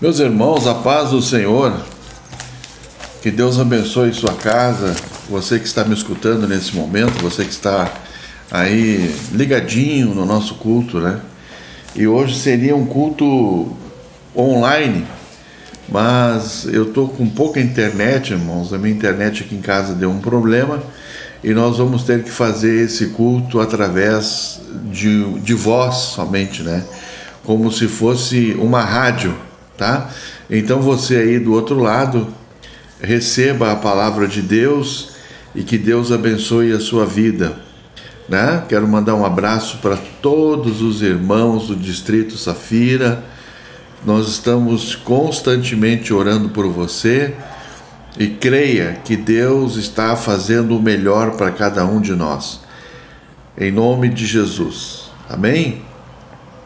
Meus irmãos, a paz do Senhor, que Deus abençoe sua casa, você que está me escutando nesse momento, você que está aí ligadinho no nosso culto, né? E hoje seria um culto online, mas eu estou com pouca internet, irmãos. A minha internet aqui em casa deu um problema e nós vamos ter que fazer esse culto através de, de voz somente, né? Como se fosse uma rádio tá? Então você aí do outro lado, receba a palavra de Deus e que Deus abençoe a sua vida, né? Quero mandar um abraço para todos os irmãos do Distrito Safira. Nós estamos constantemente orando por você e creia que Deus está fazendo o melhor para cada um de nós. Em nome de Jesus. Amém?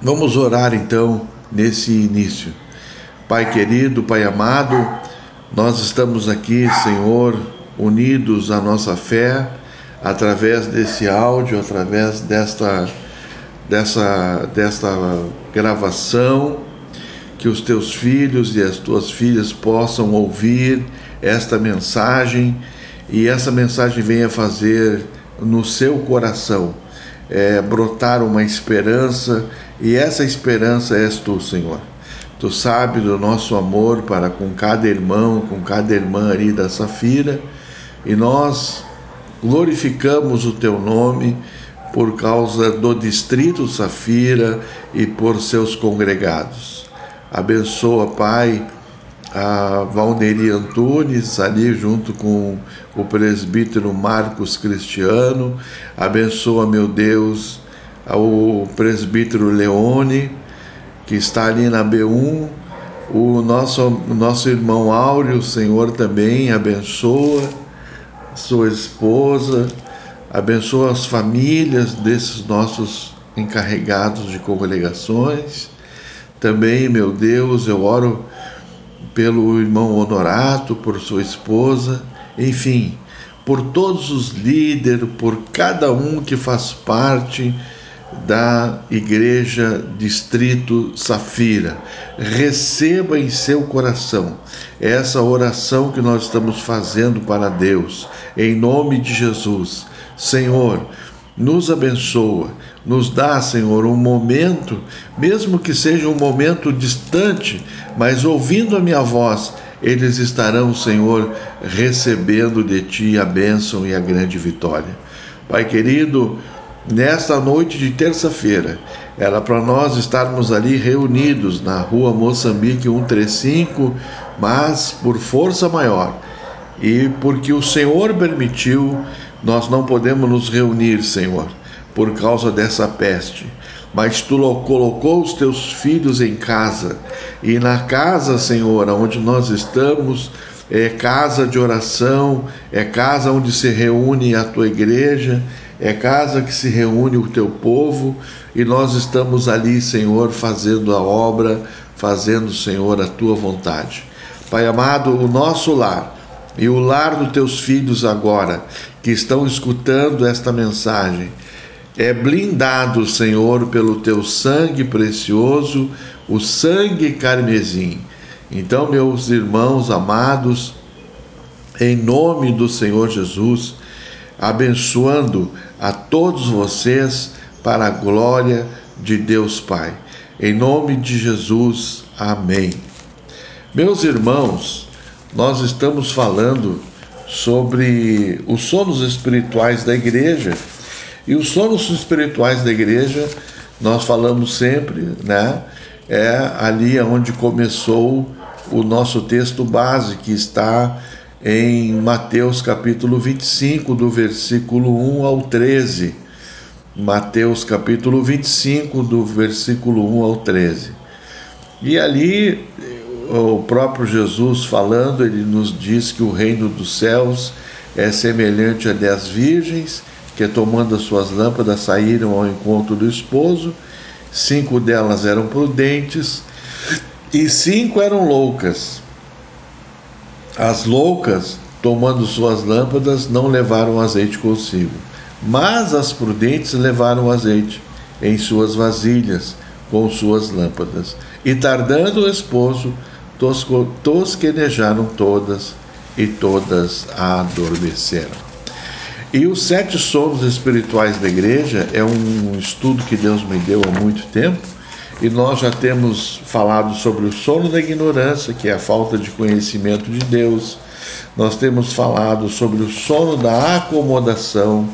Vamos orar então nesse início. Pai querido, Pai amado, nós estamos aqui, Senhor, unidos à nossa fé, através desse áudio, através desta, dessa, desta gravação, que os teus filhos e as tuas filhas possam ouvir esta mensagem e essa mensagem venha fazer no seu coração é, brotar uma esperança, e essa esperança és tu, Senhor. Tu sabes do nosso amor para com cada irmão, com cada irmã ali da Safira, e nós glorificamos o teu nome por causa do distrito Safira e por seus congregados. Abençoa, Pai, a Valderi Antunes, ali junto com o presbítero Marcos Cristiano. Abençoa, meu Deus, o presbítero Leone que está ali na B1, o nosso, nosso irmão Áureo, o Senhor também abençoa sua esposa, abençoa as famílias desses nossos encarregados de congregações. Também, meu Deus, eu oro pelo irmão Honorato, por sua esposa, enfim, por todos os líderes, por cada um que faz parte da Igreja Distrito Safira. Receba em seu coração essa oração que nós estamos fazendo para Deus, em nome de Jesus. Senhor, nos abençoa, nos dá, Senhor, um momento, mesmo que seja um momento distante, mas ouvindo a minha voz, eles estarão, Senhor, recebendo de Ti a bênção e a grande vitória. Pai querido, nesta noite de terça-feira. Era para nós estarmos ali reunidos na rua Moçambique 135, mas por força maior e porque o Senhor permitiu, nós não podemos nos reunir, Senhor, por causa dessa peste. Mas tu colocou os teus filhos em casa, e na casa, Senhor, onde nós estamos, é casa de oração, é casa onde se reúne a tua igreja, é casa que se reúne o teu povo e nós estamos ali, Senhor, fazendo a obra, fazendo, Senhor, a tua vontade. Pai amado, o nosso lar e o lar dos teus filhos agora, que estão escutando esta mensagem, é blindado, Senhor, pelo teu sangue precioso, o sangue carmesim. Então, meus irmãos amados, em nome do Senhor Jesus, abençoando a todos vocês para a glória de Deus Pai. Em nome de Jesus, amém. Meus irmãos, nós estamos falando sobre os sonos espirituais da igreja. E os sonos espirituais da igreja, nós falamos sempre, né? É ali onde começou o nosso texto base, que está em Mateus capítulo 25, do versículo 1 ao 13. Mateus capítulo 25, do versículo 1 ao 13. E ali o próprio Jesus falando, ele nos diz que o reino dos céus é semelhante a dez virgens que, tomando as suas lâmpadas, saíram ao encontro do esposo. Cinco delas eram prudentes e cinco eram loucas. As loucas, tomando suas lâmpadas, não levaram azeite consigo, mas as prudentes levaram azeite em suas vasilhas com suas lâmpadas. E tardando o esposo, tosquenejaram todas e todas adormeceram. E os sete sonos espirituais da igreja é um estudo que Deus me deu há muito tempo, e nós já temos falado sobre o sono da ignorância, que é a falta de conhecimento de Deus. Nós temos falado sobre o sono da acomodação,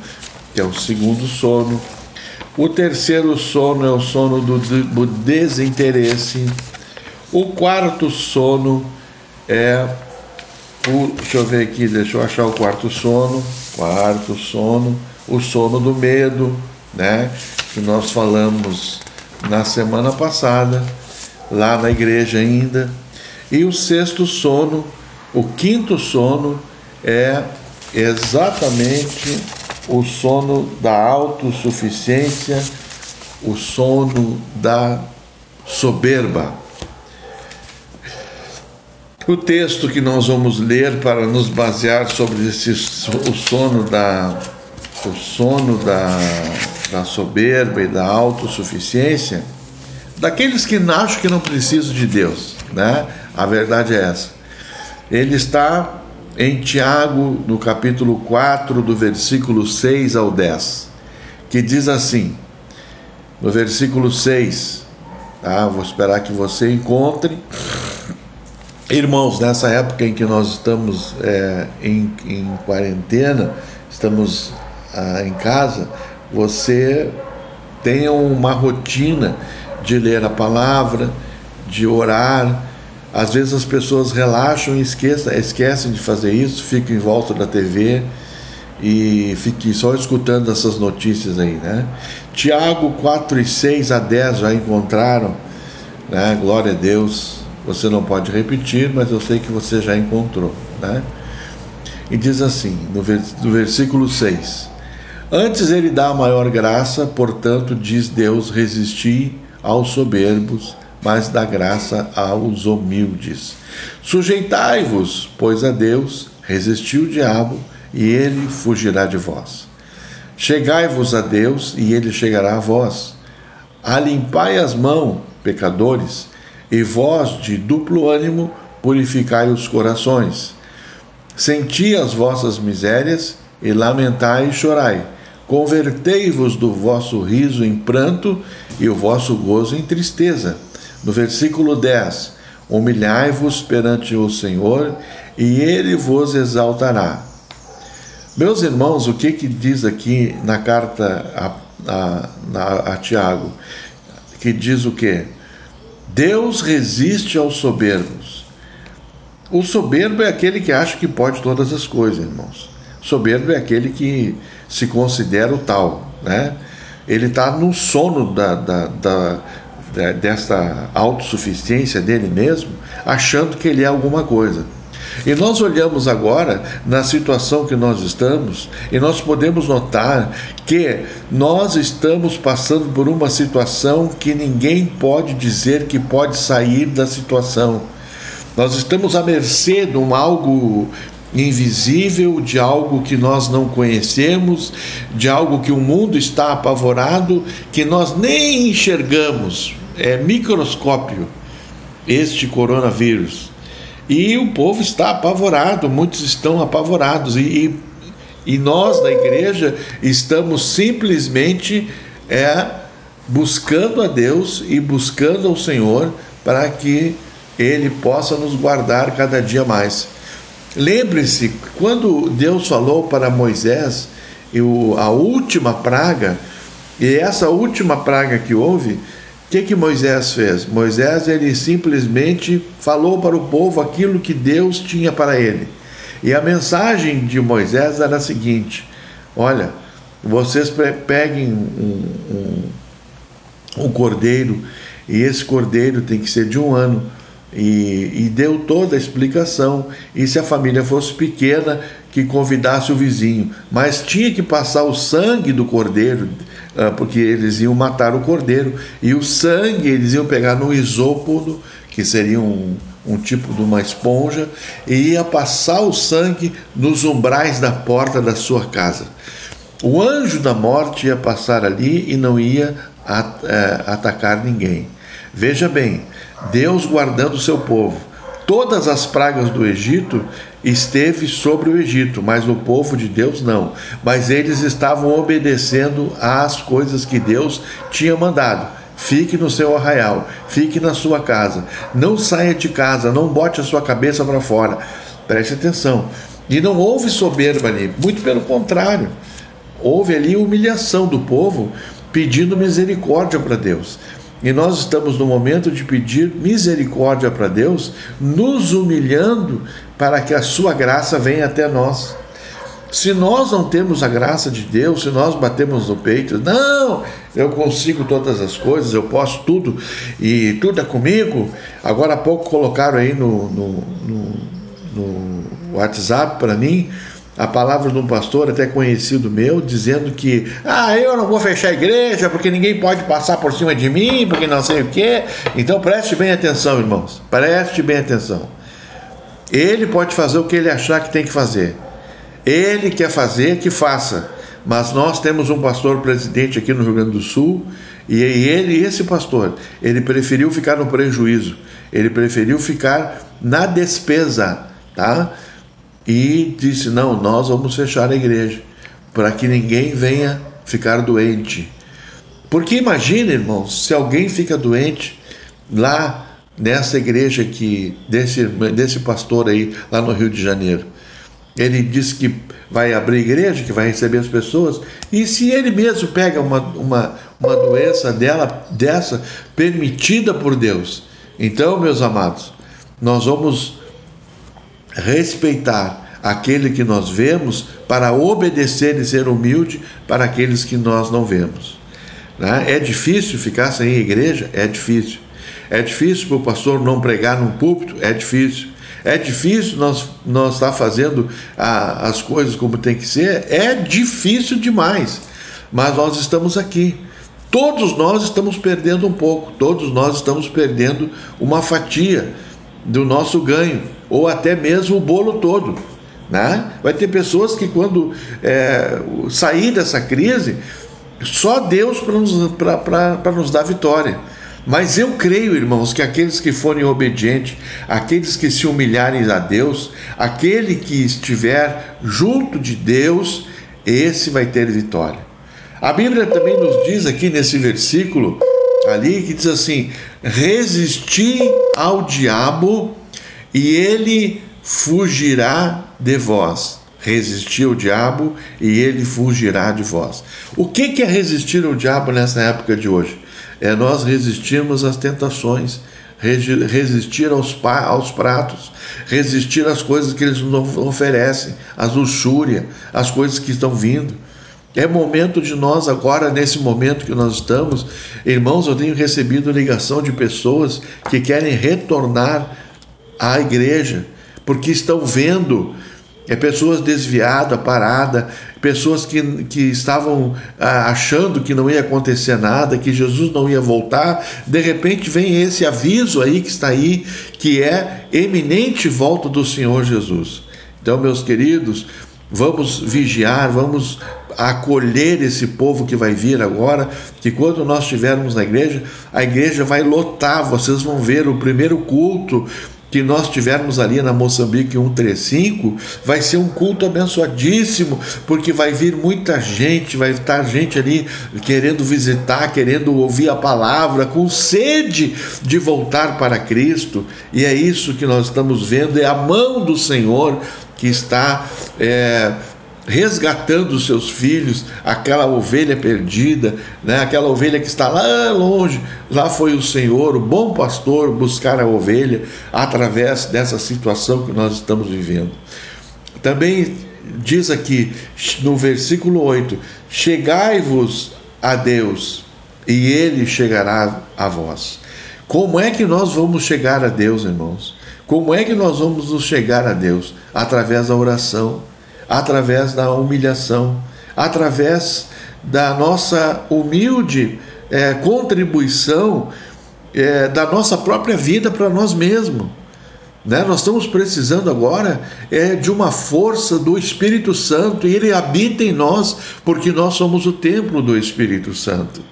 que é o segundo sono. O terceiro sono é o sono do, desinteresse. O quarto sono é o. Deixa eu ver aqui, deixa eu achar o quarto sono. Quarto sono, o sono do medo, né? Que nós falamos na semana passada, lá na igreja ainda. E o sexto sono, o quinto sono, é exatamente o sono da autossuficiência, o sono da soberba. O texto que nós vamos ler para nos basear sobre esse, o sono da o sono da, da soberba e da autossuficiência, daqueles que acham que não precisam de Deus, né? A verdade é essa. Ele está em Tiago, no capítulo 4, do versículo 6 ao 10, que diz assim: no versículo 6, tá? Vou esperar que você encontre. Irmãos, nessa época em que nós estamos é, em, em quarentena, estamos ah, em casa, você tenha uma rotina de ler a palavra, de orar, às vezes as pessoas relaxam e esquecem, esquecem de fazer isso, ficam em volta da TV e fiquem só escutando essas notícias aí, né? Tiago 4 e 6 a 10 já encontraram, né? Glória a Deus. Você não pode repetir, mas eu sei que você já encontrou, né? E diz assim, no versículo 6: Antes ele dá a maior graça, portanto, diz Deus: resisti aos soberbos mas dá graça aos humildes. Sujeitai-vos, pois, a Deus, resisti o diabo, e ele fugirá de vós. Chegai-vos a Deus, e ele chegará a vós. Alimpai as mãos, pecadores, e vós, de duplo ânimo, purificai os corações. Senti as vossas misérias, e lamentai e chorai. Convertei-vos do vosso riso em pranto e o vosso gozo em tristeza no versículo 10: Humilhai-vos perante o Senhor e ele vos exaltará. Meus irmãos, o que, que diz aqui na carta a, a, a, a Tiago? Que diz o que? Deus resiste aos soberbos. O soberbo é aquele que acha que pode todas as coisas, irmãos. Soberbo é aquele que se considera o tal, né? Ele está no sono da, da, da, dessa autossuficiência dele mesmo, achando que ele é alguma coisa. E nós olhamos agora na situação que nós estamos e nós podemos notar que nós estamos passando por uma situação que ninguém pode dizer que pode sair da situação. Nós estamos à mercê de um algo invisível, de algo que nós não conhecemos, de algo que o mundo está apavorado, que nós nem enxergamos, é microscópio este coronavírus. E o povo está apavorado, muitos estão apavorados, e, e, e nós da igreja estamos simplesmente é, buscando a Deus e buscando ao Senhor para que Ele possa nos guardar cada dia mais. Lembre-se, quando Deus falou para Moisés a última praga, e essa última praga que houve, o que, que Moisés fez? Moisés ele simplesmente falou para o povo aquilo que Deus tinha para ele. E a mensagem de Moisés era a seguinte: olha, vocês peguem um, um, um cordeiro, e esse cordeiro tem que ser de um ano. E, e, deu toda a explicação. E se a família fosse pequena, que convidasse o vizinho. Mas tinha que passar o sangue do cordeiro ah, porque eles iam matar o cordeiro e o sangue eles iam pegar no isópodo, que seria um, um tipo de uma esponja, e ia passar o sangue nos umbrais da porta da sua casa. O anjo da morte ia passar ali e não ia é, atacar ninguém. Veja bem, Deus guardando o seu povo. Todas as pragas do Egito esteve sobre o Egito, mas o povo de Deus não. Mas eles estavam obedecendo às coisas que Deus tinha mandado. Fique no seu arraial, fique na sua casa, não saia de casa, não bote a sua cabeça para fora. Preste atenção. E não houve soberba ali, muito pelo contrário. Houve ali humilhação do povo pedindo misericórdia para Deus. E nós estamos no momento de pedir misericórdia para Deus, nos humilhando para que a sua graça venha até nós. Se nós não temos a graça de Deus, se nós batemos no peito, não, eu consigo todas as coisas, eu posso tudo e tudo é comigo. Agora há pouco colocaram aí no, no, no, no WhatsApp para mim a palavra de um pastor até conhecido meu, dizendo que ah, eu não vou fechar a igreja porque ninguém pode passar por cima de mim, porque não sei o quê. Então preste bem atenção, irmãos. Preste bem atenção. Ele pode fazer o que ele achar que tem que fazer. Ele quer fazer, que faça. Mas nós temos um pastor presidente aqui no Rio Grande do Sul, e ele, esse pastor, ele preferiu ficar no prejuízo, ele preferiu ficar na despesa, tá? E disse: Não, nós vamos fechar a igreja para que ninguém venha ficar doente. Porque imagine, irmãos, se alguém fica doente lá nessa igreja que desse, desse pastor aí, lá no Rio de Janeiro. Ele disse que vai abrir igreja, que vai receber as pessoas, e se ele mesmo pega uma, uma, uma doença dela, dessa, permitida por Deus, então, meus amados, nós vamos respeitar aquele que nós vemos, para obedecer e ser humilde para aqueles que nós não vemos. Né? É difícil ficar sem igreja? É difícil. É difícil para o pastor não pregar num púlpito? É difícil. É difícil nós, nós estar fazendo a, as coisas como tem que ser? É difícil demais. Mas nós estamos aqui. Todos nós estamos perdendo um pouco, todos nós estamos perdendo uma fatia do nosso ganho ou até mesmo o bolo todo. Né? Vai ter pessoas que, quando é, sair dessa crise, só Deus para nos, nos dar vitória. Mas eu creio, irmãos, que aqueles que forem obedientes, aqueles que se humilharem a Deus, aquele que estiver junto de Deus, esse vai ter vitória. A Bíblia também nos diz aqui nesse versículo ali que diz assim: resisti ao diabo e ele fugirá de vós. Resistir ao diabo e ele fugirá de vós. O que é resistir ao diabo nessa época de hoje? É nós resistirmos às tentações, resistir aos, pratos, resistir às coisas que eles nos oferecem, às luxúria, às coisas que estão vindo. É momento de nós agora, nesse momento que nós estamos, irmãos, eu tenho recebido ligação de pessoas que querem retornar à igreja, porque estão vendo é, pessoas desviadas, paradas, pessoas que, que estavam ah, achando que não ia acontecer nada, que Jesus não ia voltar. De repente vem esse aviso aí que está aí, que é eminente volta do Senhor Jesus. Então, meus queridos, vamos vigiar, vamos acolher esse povo que vai vir agora, que quando nós estivermos na igreja, a igreja vai lotar, vocês vão ver o primeiro culto que nós tivermos ali na Moçambique 135, vai ser um culto abençoadíssimo, porque vai vir muita gente, vai estar gente ali querendo visitar, querendo ouvir a palavra, com sede de voltar para Cristo, e é isso que nós estamos vendo, é a mão do Senhor que está. É, resgatando os seus filhos, aquela ovelha perdida, né? aquela ovelha que está lá longe. Lá foi o Senhor, o bom pastor, buscar a ovelha através dessa situação que nós estamos vivendo. Também diz aqui no versículo 8: Chegai-vos a Deus, e ele chegará a vós. Como é que nós vamos chegar a Deus, irmãos? Como é que nós vamos nos chegar a Deus? Através da oração através da humilhação, através da nossa humilde é, contribuição é, da nossa própria vida para nós mesmos. Né? Nós estamos precisando agora é, de uma força do Espírito Santo e ele habita em nós porque nós somos o templo do Espírito Santo.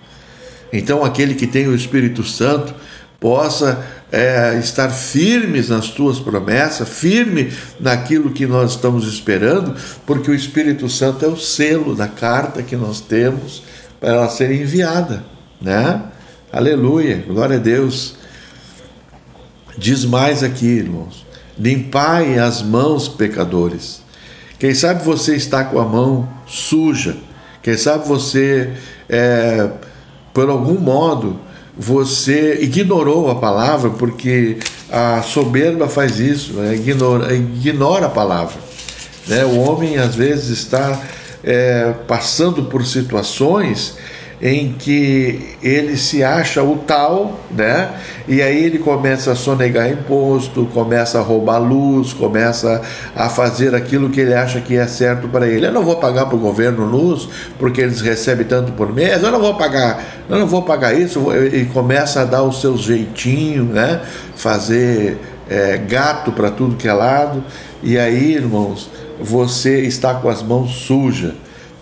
Então, aquele que tem o Espírito Santo possa é, estar firmes nas tuas promessas, firme naquilo que nós estamos esperando, porque o Espírito Santo é o selo da carta que nós temos para ela ser enviada, né? Aleluia, glória a Deus. Diz mais aqui, irmãos: limpai as mãos, pecadores. Quem sabe você está com a mão suja, quem sabe você, é, por algum modo, você ignorou a palavra, porque a soberba faz isso, né? ignora, ignora a palavra. Né? O homem às vezes está é, passando por situações em que ele se acha o tal, né? E aí ele começa a sonegar imposto, começa a roubar luz, começa a fazer aquilo que ele acha que é certo para ele. Eu não vou pagar para o governo luz porque eles recebem tanto por mês. Eu não vou pagar, eu não vou pagar isso. E começa a dar o seu jeitinho, né? Fazer é, gato para tudo que é lado. E aí, irmãos, você está com as mãos sujas,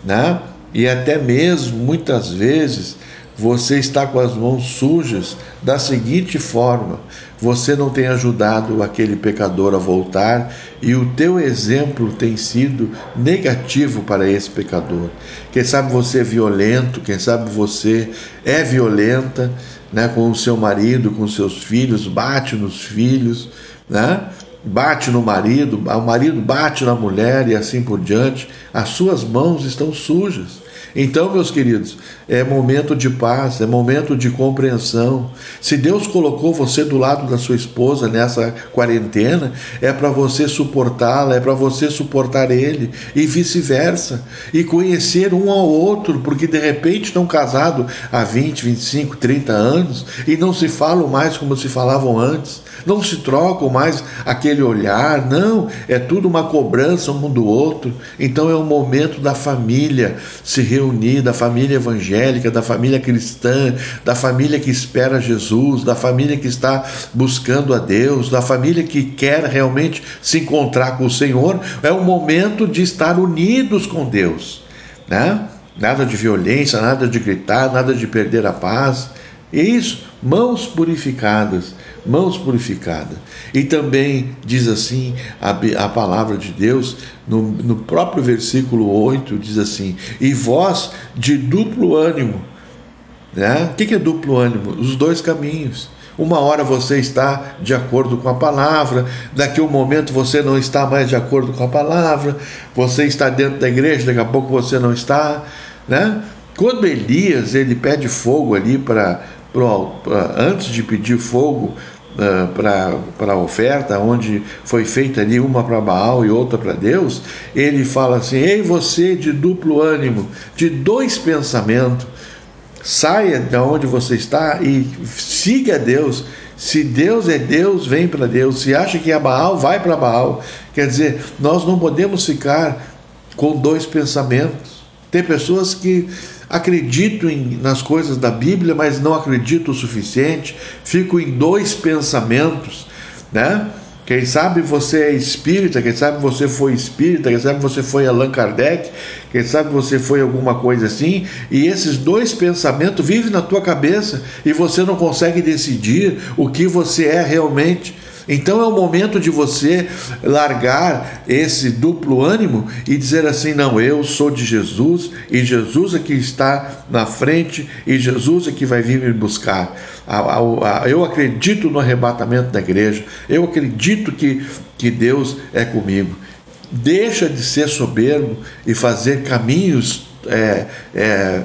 né? E até mesmo muitas vezes você está com as mãos sujas da seguinte forma: você não tem ajudado aquele pecador a voltar e o teu exemplo tem sido negativo para esse pecador. Quem sabe você é violento, quem sabe você é violenta, né, com o seu marido, com seus filhos, bate nos filhos, né? Bate no marido, o marido bate na mulher e assim por diante. As suas mãos estão sujas. Então, meus queridos, é momento de paz, é momento de compreensão. Se Deus colocou você do lado da sua esposa nessa quarentena, é para você suportá-la, é para você suportar ele e vice-versa. E conhecer um ao outro, porque de repente estão casados há 20, 25, 30 anos e não se falam mais como se falavam antes, não se trocam mais aquele olhar, não, é tudo uma cobrança um do outro. Então é o momento da família se reunir reunir, da família evangélica, da família cristã, da família que espera Jesus, da família que está buscando a Deus, da família que quer realmente se encontrar com o Senhor, é o momento de estar unidos com Deus, né? Nada de violência, nada de gritar, nada de perder a paz. Isso, mãos purificadas, mãos purificadas. E também diz assim a, a palavra de Deus, no, no próprio versículo 8, diz assim: E vós de duplo ânimo. Né? O que é duplo ânimo? Os dois caminhos. Uma hora você está de acordo com a palavra, daqui a um momento você não está mais de acordo com a palavra, você está dentro da igreja, daqui a pouco você não está. Né? Quando Elias ele pede fogo ali para antes de pedir fogo uh, para a oferta, onde foi feita ali uma para Baal e outra para Deus, ele fala assim: Ei, você de duplo ânimo, de dois pensamentos, saia de onde você está e siga Deus. Se Deus é Deus, vem para Deus. Se acha que é Baal, vai para Baal. Quer dizer, nós não podemos ficar com dois pensamentos. Tem pessoas que acredito em, nas coisas da Bíblia, mas não acredito o suficiente, fico em dois pensamentos, né? Quem sabe você é espírita, quem sabe você foi espírita, quem sabe você foi Allan Kardec, quem sabe você foi alguma coisa assim, e esses dois pensamentos vivem na tua cabeça e você não consegue decidir o que você é realmente. Então é o momento de você largar esse duplo ânimo e dizer assim: não, eu sou de Jesus e Jesus é que está na frente e Jesus é que vai vir me buscar. Eu acredito no arrebatamento da igreja, eu acredito que, que Deus é comigo. Deixa de ser soberbo e fazer caminhos. É, é,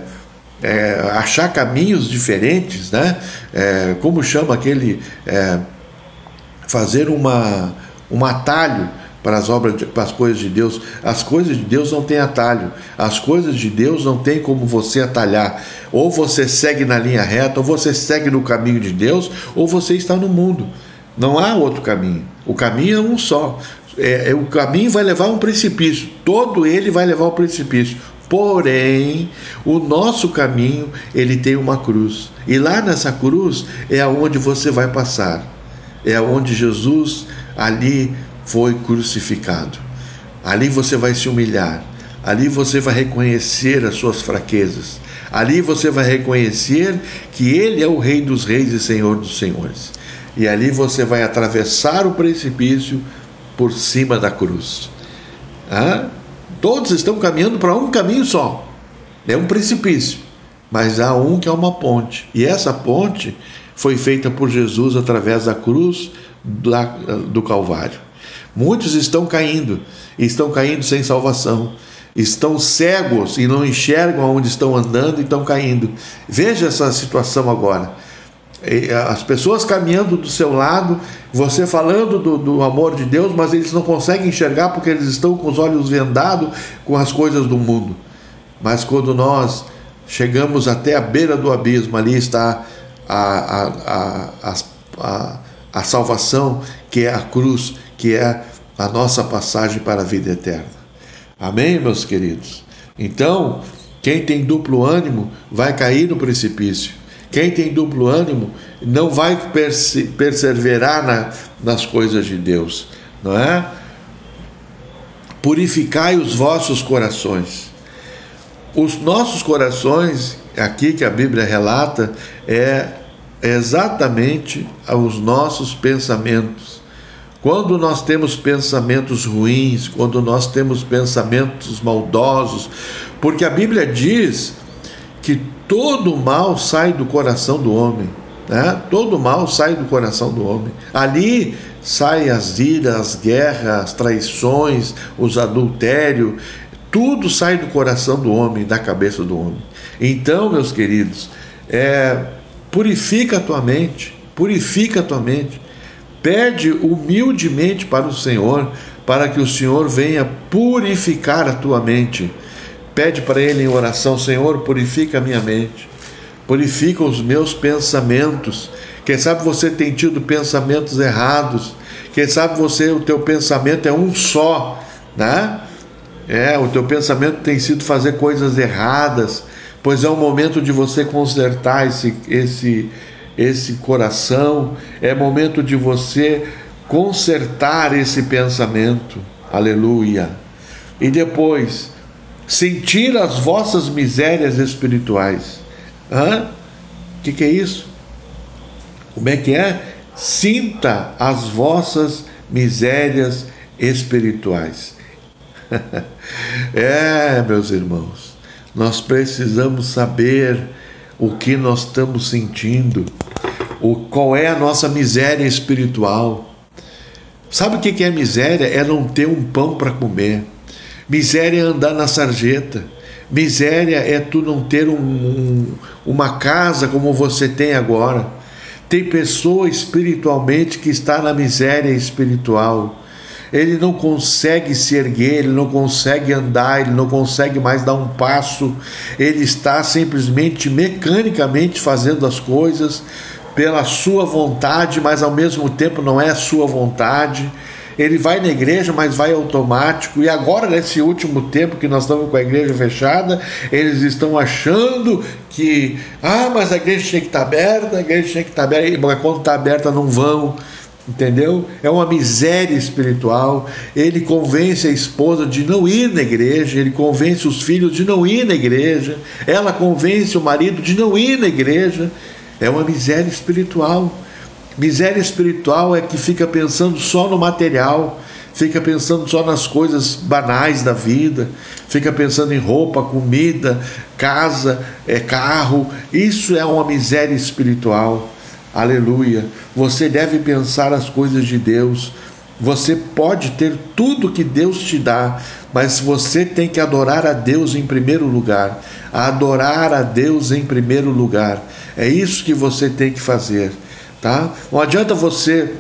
é, achar caminhos diferentes, né? É, como chama aquele é, fazer uma, um atalho para as obras, de, para as coisas de Deus. As coisas de Deus não têm atalho. As coisas de Deus não tem como você atalhar. Ou você segue na linha reta, ou você segue no caminho de Deus, ou você está no mundo. Não há outro caminho. O caminho é um só. É, é, o caminho vai levar a um precipício. Todo ele vai levar ao precipício. Porém, o nosso caminho ele tem uma cruz. E lá nessa cruz é aonde você vai passar é onde Jesus ali foi crucificado. Ali você vai se humilhar, ali você vai reconhecer as suas fraquezas, Ali você vai reconhecer que Ele é o Rei dos Reis e Senhor dos Senhores. E ali você vai atravessar o precipício por cima da cruz. Todos estão caminhando para um caminho só. É um precipício. Mas há um que é uma ponte. E essa ponte foi feita por Jesus através da cruz do Calvário. Muitos estão caindo, estão caindo sem salvação, estão cegos e não enxergam onde estão andando e estão caindo. Veja essa situação agora. As pessoas caminhando do seu lado, você falando do, do, amor de Deus, mas eles não conseguem enxergar porque eles estão com os olhos vendados com as coisas do mundo. Mas quando nós chegamos até a beira do abismo, ali está a, a, a, a, salvação, que é a cruz, que é a nossa passagem para a vida eterna. Amém, meus queridos? Então, quem tem duplo ânimo vai cair no precipício. Quem tem duplo ânimo não vai perseverar na, nas coisas de Deus, não é? Purificai os vossos corações. Os nossos corações, aqui que a Bíblia relata, é exatamente os nossos pensamentos. Quando nós temos pensamentos ruins, quando nós temos pensamentos maldosos, porque a Bíblia diz que todo mal sai do coração do homem, né? Todo mal sai do coração do homem. Ali saem as iras, as guerras, as traições, os adultérios, tudo sai do coração do homem, da cabeça do homem. Então, meus queridos, é, purifica a tua mente, purifica a tua mente. Pede humildemente para o Senhor, para que o Senhor venha purificar a tua mente. Pede para Ele em oração: Senhor, purifica a minha mente, purifica os meus pensamentos. Quem sabe você tem tido pensamentos errados, quem sabe você, o teu pensamento é um só, né? É, o teu pensamento tem sido fazer coisas erradas, pois é o momento de você consertar esse, esse, esse coração, é momento de você consertar esse pensamento. Aleluia. E depois, sentir as vossas misérias espirituais. Hã? O que, que é isso? Como é que é? Sinta as vossas misérias espirituais. é, meus irmãos, nós precisamos saber o que nós estamos sentindo, o, qual é a nossa miséria espiritual. Sabe o que é miséria? É não ter um pão para comer. Miséria é andar na sarjeta. Miséria é tu não ter um, um, uma casa como você tem agora. Tem pessoa espiritualmente que está na miséria espiritual ele não consegue se erguer, ele não consegue andar, ele não consegue mais dar um passo, ele está simplesmente mecanicamente fazendo as coisas pela sua vontade, mas ao mesmo tempo não é a sua vontade. Ele vai na igreja, mas vai automático. E agora, nesse último tempo que nós estamos com a igreja fechada, eles estão achando que, ah, mas a igreja tinha que estar aberta, a igreja tinha que estar aberta, mas quando está aberta não vão entendeu? É uma miséria espiritual. Ele convence a esposa de não ir na igreja, ele convence os filhos de não ir na igreja, ela convence o marido de não ir na igreja. É uma miséria espiritual. Miséria espiritual é que fica pensando só no material, fica pensando só nas coisas banais da vida, fica pensando em roupa, comida, casa, é carro. Isso é uma miséria espiritual. Aleluia. Você deve pensar as coisas de Deus. Você pode ter tudo que Deus te dá, mas você tem que adorar a Deus em primeiro lugar. Adorar a Deus em primeiro lugar. É isso que você tem que fazer, tá? Não adianta você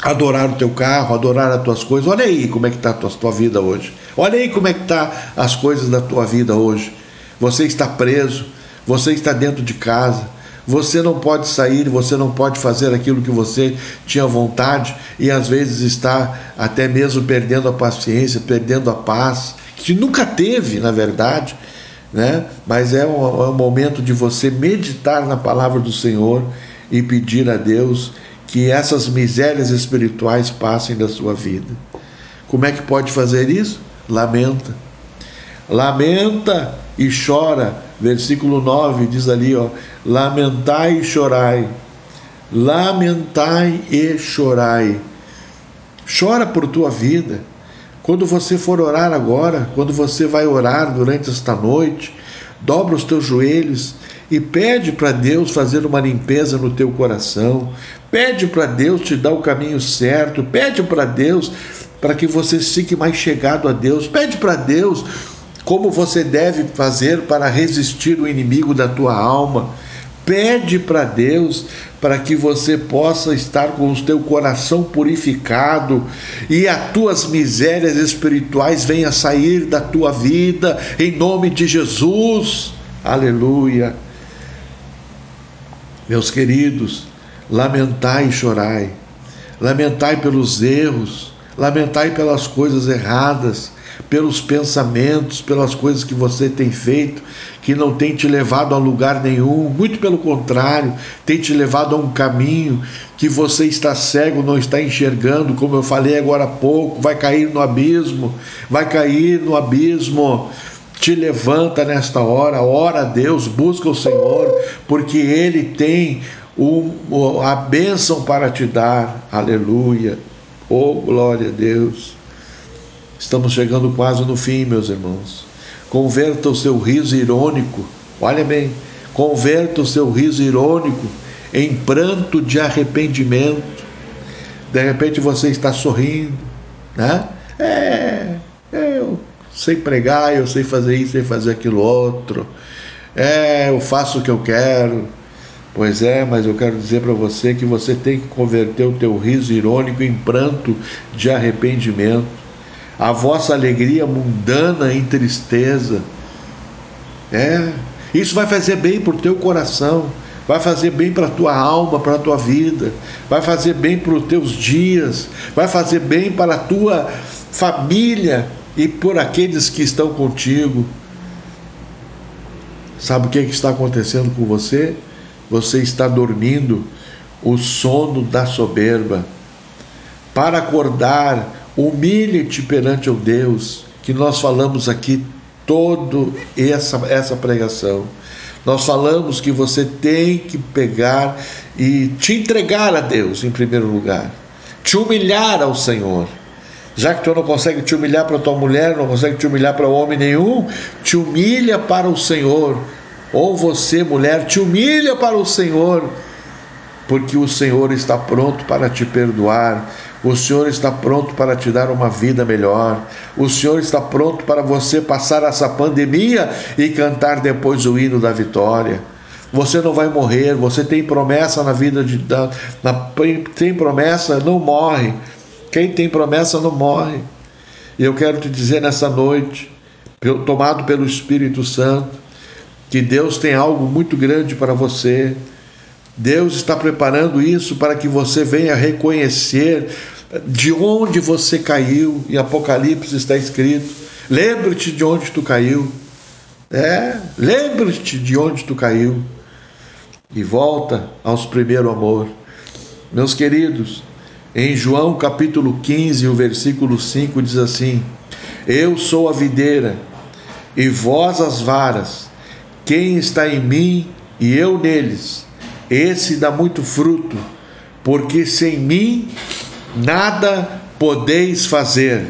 adorar o teu carro, adorar as tuas coisas. Olha aí como é que está a tua, vida hoje. Olha aí como é que está as coisas da tua vida hoje. Você está preso, você está dentro de casa, você não pode sair, você não pode fazer aquilo que você tinha vontade e às vezes está até mesmo perdendo a paciência, perdendo a paz, que nunca teve, na verdade, né? Mas é um, é um momento de você meditar na palavra do Senhor e pedir a Deus que essas misérias espirituais passem da sua vida. Como é que pode fazer isso? Lamenta. Lamenta e chora. Versículo 9 diz ali, ó, lamentai e chorai. Lamentai e chorai. Chora por tua vida. Quando você for orar agora, quando você vai orar durante esta noite, dobra os teus joelhos e pede para Deus fazer uma limpeza no teu coração. Pede para Deus te dar o caminho certo. Pede para Deus para que você fique mais chegado a Deus. Pede para Deus como você deve fazer para resistir o inimigo da tua alma. Pede para Deus para que você possa estar com o teu coração purificado e as tuas misérias espirituais venham sair da tua vida em nome de Jesus. Aleluia. Meus queridos, lamentai e chorai. Lamentai pelos erros, lamentai pelas coisas erradas, pelos pensamentos, pelas coisas que você tem feito, que não tem te levado a lugar nenhum, muito pelo contrário, tem te levado a um caminho que você está cego, não está enxergando, como eu falei agora há pouco, vai cair no abismo, vai cair no abismo. Te levanta nesta hora, ora a Deus, busca o Senhor, porque Ele tem um, a bênção para te dar. Aleluia. Oh, glória a Deus. Estamos chegando quase no fim, meus irmãos. Converta o seu riso irônico, olha bem, converta o seu riso irônico em pranto de arrependimento. De repente você está sorrindo, né? É, é, eu sei pregar, eu sei fazer isso, sei fazer aquilo outro. É, eu faço o que eu quero. Pois é, mas eu quero dizer para você que você tem que converter o teu riso irônico em pranto de arrependimento a vossa alegria mundana em tristeza. É, isso vai fazer bem para o teu coração, vai fazer bem para a tua alma, para a tua vida, vai fazer bem para os teus dias, vai fazer bem para a tua família e por aqueles que estão contigo. Sabe o que, é que está acontecendo com você? Você está dormindo o sono da soberba. Para acordar Humilhe-te perante o Deus, que nós falamos aqui toda essa, essa pregação. Nós falamos que você tem que pegar e te entregar a Deus em primeiro lugar, te humilhar ao Senhor. Já que tu não consegue te humilhar para tua mulher, não consegue te humilhar para homem nenhum, te humilha para o Senhor. Ou você, mulher, te humilha para o Senhor, porque o Senhor está pronto para te perdoar, o Senhor está pronto para te dar uma vida melhor. O Senhor está pronto para você passar essa pandemia e cantar depois o hino da vitória. Você não vai morrer, você tem promessa na vida de da, na, tem promessa, não morre. Quem tem promessa não morre. E eu quero te dizer nessa noite, tomado pelo Espírito Santo, que Deus tem algo muito grande para você. Deus está preparando isso para que você venha reconhecer de onde você caiu, em Apocalipse está escrito. Lembre-te de onde tu caiu. É, lembre-te de onde tu caiu. E volta aos primeiro amor. Meus queridos, em João capítulo 15, o versículo 5 diz assim: Eu sou a videira, e vós as varas. Quem está em mim e eu neles, esse dá muito fruto, porque sem mim nada podeis fazer.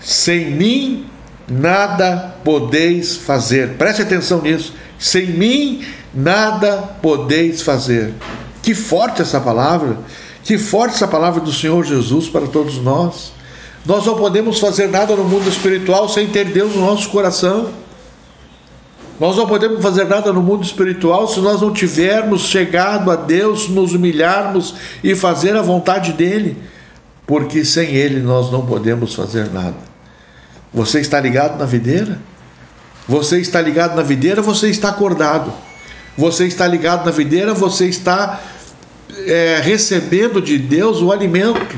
Sem mim, nada podeis fazer. Preste atenção nisso. Sem mim, nada podeis fazer. Que forte essa palavra. Que forte essa palavra do Senhor Jesus para todos nós. Nós não podemos fazer nada no mundo espiritual sem ter Deus no nosso coração. Nós não podemos fazer nada no mundo espiritual se nós não tivermos chegado a Deus, nos humilharmos e fazer a vontade dEle porque sem Ele nós não podemos fazer nada. Você está ligado na videira? Você está ligado na videira, você está acordado. Você está ligado na videira, você está é, recebendo de Deus o alimento.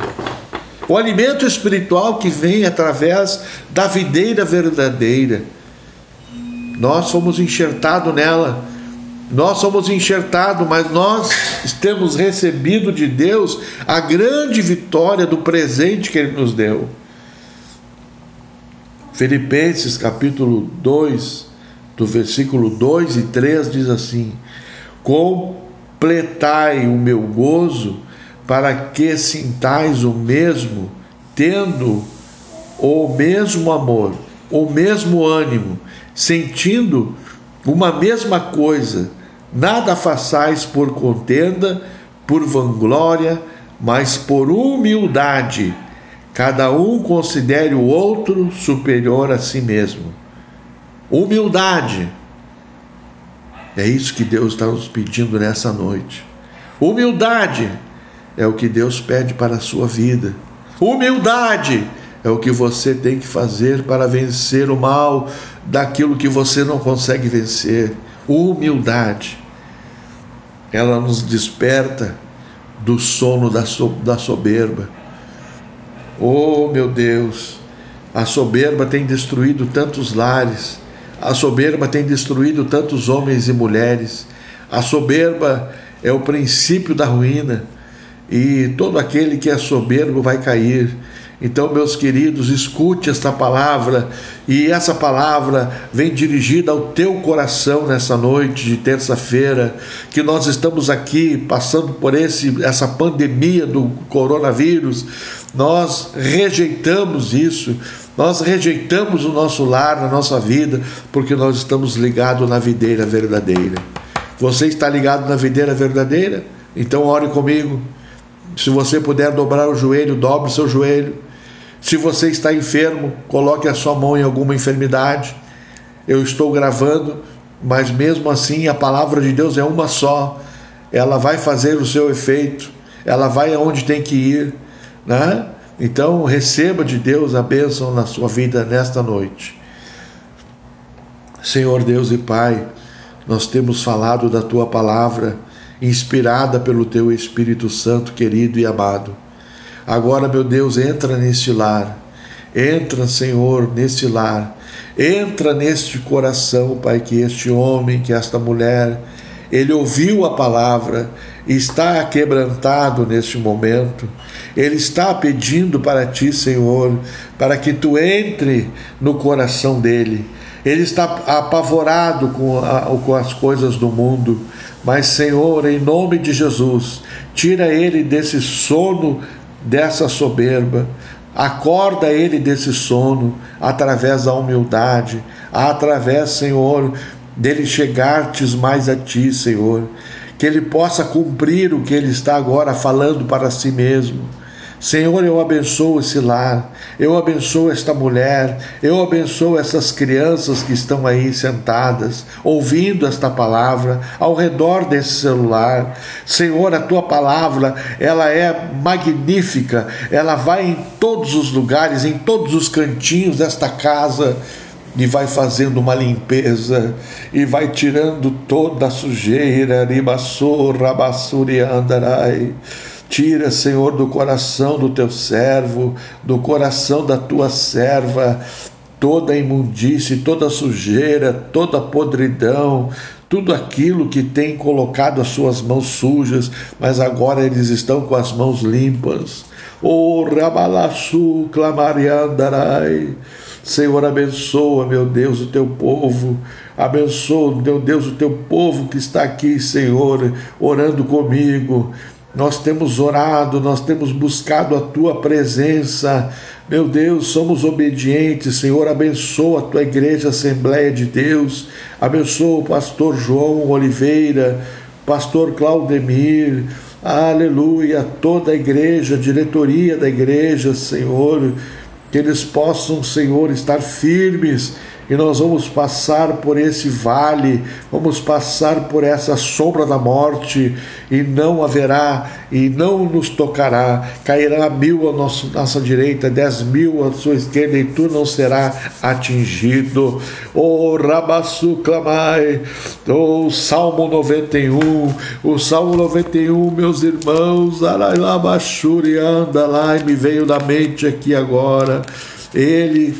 O alimento espiritual que vem através da videira verdadeira. Nós fomos enxertados nela nós somos enxertados, mas nós temos recebido de Deus a grande vitória do presente que Ele nos deu. Filipenses capítulo 2, do versículo 2 e 3 diz assim: Completai o meu gozo, para que sintais o mesmo, tendo o mesmo amor, o mesmo ânimo, sentindo uma mesma coisa. Nada façais por contenda, por vanglória, mas por humildade. Cada um considere o outro superior a si mesmo. Humildade. É isso que Deus está nos pedindo nessa noite. Humildade é o que Deus pede para a sua vida. Humildade é o que você tem que fazer para vencer o mal daquilo que você não consegue vencer. Humildade. Ela nos desperta do sono da, da soberba. Oh, meu Deus, a soberba tem destruído tantos lares, a soberba tem destruído tantos homens e mulheres, a soberba é o princípio da ruína, e todo aquele que é soberbo vai cair. Então, meus queridos, escute esta palavra e essa palavra vem dirigida ao teu coração nessa noite de terça-feira, que nós estamos aqui passando por esse essa pandemia do coronavírus. Nós rejeitamos isso. Nós rejeitamos o nosso lar, a nossa vida, porque nós estamos ligados na videira verdadeira. Você está ligado na videira verdadeira? Então ore comigo. Se você puder dobrar o joelho, dobre seu joelho. Se você está enfermo, coloque a sua mão em alguma enfermidade. Eu estou gravando, mas mesmo assim a palavra de Deus é uma só. Ela vai fazer o seu efeito, ela vai aonde tem que ir, né? Então receba de Deus a bênção na sua vida nesta noite. Senhor Deus e Pai, nós temos falado da tua palavra, inspirada pelo teu Espírito Santo querido e amado. Agora, meu Deus, entra neste lar. Entra, Senhor, neste lar. Entra neste coração, Pai, que este homem, que esta mulher, ele ouviu a palavra, está quebrantado neste momento. Ele está pedindo para ti, Senhor, para que tu entre no coração dele. Ele está apavorado com, a, com as coisas do mundo. Mas, Senhor, em nome de Jesus, tira ele desse sono dessa soberba, acorda ele desse sono através da humildade, através, Senhor, dele chegar-te mais a ti, Senhor, que ele possa cumprir o que ele está agora falando para si mesmo Senhor, eu abençoo esse lar, eu abençoo esta mulher, eu abençoo essas crianças que estão aí sentadas, ouvindo esta palavra, ao redor desse celular. Senhor, a tua palavra, ela é magnífica, ela vai em todos os lugares, em todos os cantinhos desta casa e vai fazendo uma limpeza e vai tirando toda a sujeira, ribassor, rabassuri andarai. Tira, Senhor, do coração do teu servo, do coração da tua serva, toda a imundície, toda a sujeira, toda a podridão, tudo aquilo que tem colocado as suas mãos sujas, mas agora eles estão com as mãos limpas. O Rabalassu clamariandarai. Senhor, abençoa, meu Deus, o teu povo. Abençoa, meu Deus, o teu povo que está aqui, Senhor, orando comigo nós temos orado, nós temos buscado a tua presença. Meu Deus, somos obedientes, Senhor. Abençoa a tua igreja, Assembleia de Deus. Abençoa o pastor João Oliveira, pastor Claudemir. Aleluia, toda a igreja, diretoria da igreja, Senhor. Que eles possam, Senhor, estar firmes e nós vamos passar por esse vale, vamos passar por essa sombra da morte, e não haverá, e não nos tocará, cairá mil à nossa, direita, dez mil à sua esquerda, e tu não será atingido. O Rabassu clamai, o Salmo 91, o Salmo 91, meus irmãos, Arailabashuri anda lá, e me veio da mente aqui agora. Ele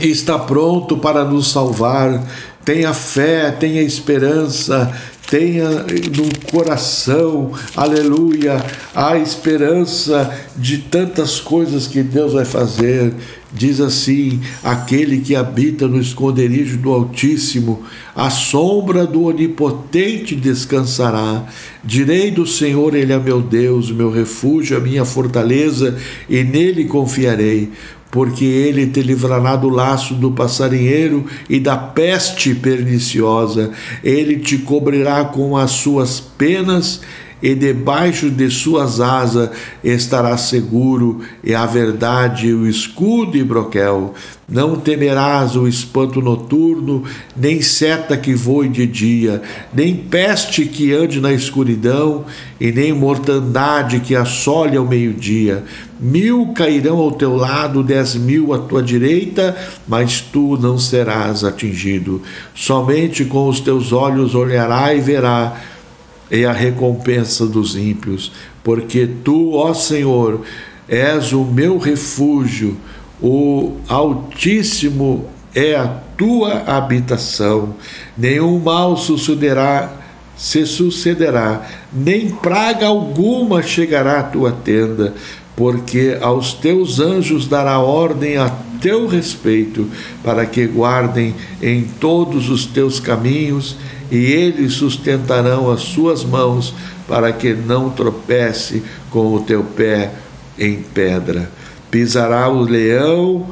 está pronto para nos salvar. Tenha fé, tenha esperança, tenha no coração, aleluia, a esperança de tantas coisas que Deus vai fazer. Diz assim: aquele que habita no esconderijo do Altíssimo, a sombra do Onipotente descansará. Direi do Senhor, Ele é meu Deus, meu refúgio, a minha fortaleza, e nele confiarei porque ele te livrará do laço do passarinheiro e da peste perniciosa. Ele te cobrirá com as suas penas e debaixo de suas asas estará seguro, e a verdade, o escudo e broquel. Não temerás o espanto noturno, nem seta que voe de dia, nem peste que ande na escuridão, e nem mortandade que assole ao meio-dia. Mil cairão ao teu lado, dez mil à tua direita, mas tu não serás atingido. Somente com os teus olhos olhará e verá e a recompensa dos ímpios, porque tu, ó Senhor, és o meu refúgio, o Altíssimo é a tua habitação, nenhum mal sucederá, se sucederá, nem praga alguma chegará à tua tenda, porque aos teus anjos dará ordem a teu respeito, para que guardem em todos os teus caminhos, e eles sustentarão as suas mãos, para que não tropece com o teu pé em pedra. Pisará o leão,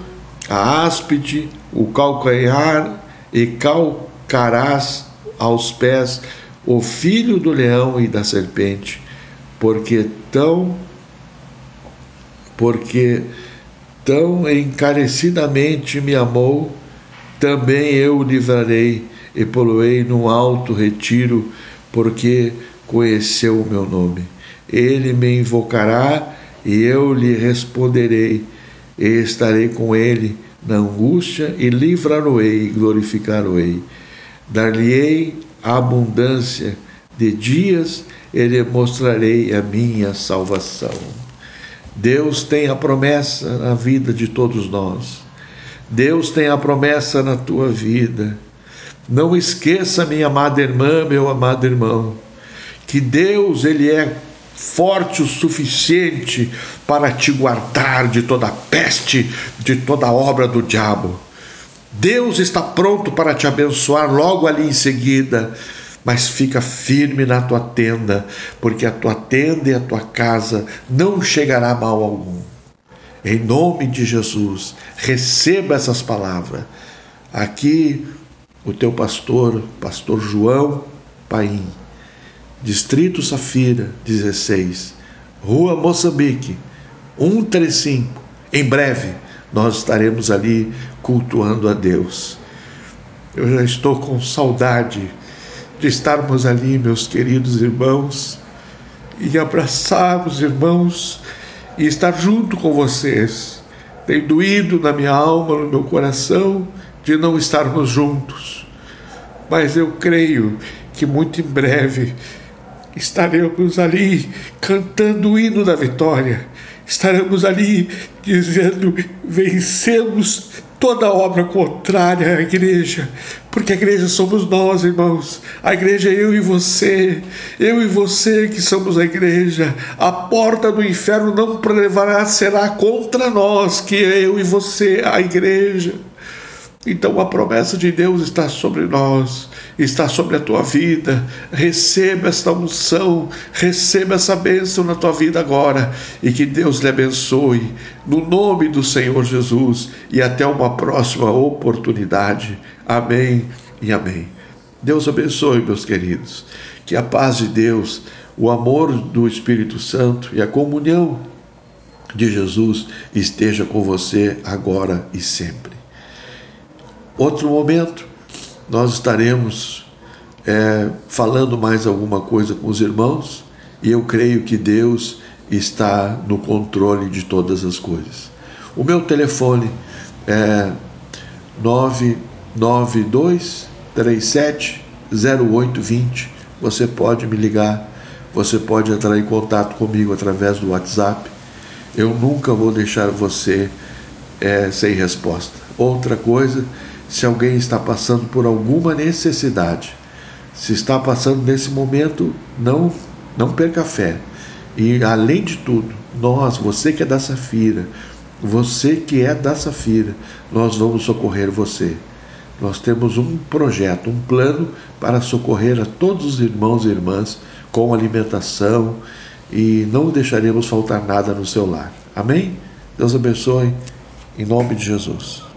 a áspide, o calcanhar, e calcarás aos pés o filho do leão e da serpente, porque tão porque tão encarecidamente me amou, também eu o livrarei e poloei num alto retiro, porque conheceu o meu nome. Ele me invocará e eu lhe responderei, e estarei com ele na angústia e livrá-lo-ei e glorificar-o-ei. Dar-lhe-ei abundância de dias e lhe mostrarei a minha salvação. Deus tem a promessa na vida de todos nós. Deus tem a promessa na tua vida. Não esqueça, minha amada irmã, meu amado irmão, que Deus ele é forte o suficiente para te guardar de toda peste, de toda obra do diabo. Deus está pronto para te abençoar logo ali em seguida mas fica firme na tua tenda, porque a tua tenda e a tua casa não chegará mal algum. Em nome de Jesus, receba essas palavras. Aqui, o teu pastor, pastor João Paim, Distrito Safira 16, Rua Moçambique, 135. Em breve, nós estaremos ali cultuando a Deus. Eu já estou com saudade de estarmos ali, meus queridos irmãos, e abraçarmos irmãos e estar junto com vocês. Tem doído na minha alma, no meu coração, de não estarmos juntos. Mas eu creio que muito em breve estaremos ali cantando o hino da vitória, estaremos ali dizendo: vencemos toda obra contrária à igreja, porque a igreja somos nós, irmãos. A igreja é eu e você, eu e você que somos a igreja. A porta do inferno não prelevará, será contra nós, que é eu e você, a igreja. Então a promessa de Deus está sobre nós, está sobre a tua vida. Receba esta unção, receba essa bênção na tua vida agora e que Deus lhe abençoe, no nome do Senhor Jesus e até uma próxima oportunidade. Amém e amém. Deus abençoe, meus queridos. Que a paz de Deus, o amor do Espírito Santo e a comunhão de Jesus esteja com você agora e sempre. Outro momento, nós estaremos é, falando mais alguma coisa com os irmãos e eu creio que Deus está no controle de todas as coisas. O meu telefone é 992 37 0820. Você pode me ligar, você pode entrar em contato comigo através do WhatsApp. Eu nunca vou deixar você é, sem resposta. Outra coisa, se alguém está passando por alguma necessidade. Se está passando nesse momento, não, não perca fé. E além de tudo, nós, você que é da Safira, você que é da Safira, nós vamos socorrer você. Nós temos um projeto, um plano para socorrer a todos os irmãos e irmãs com alimentação e não deixaremos faltar nada no seu lar. Amém? Deus abençoe, em nome de Jesus.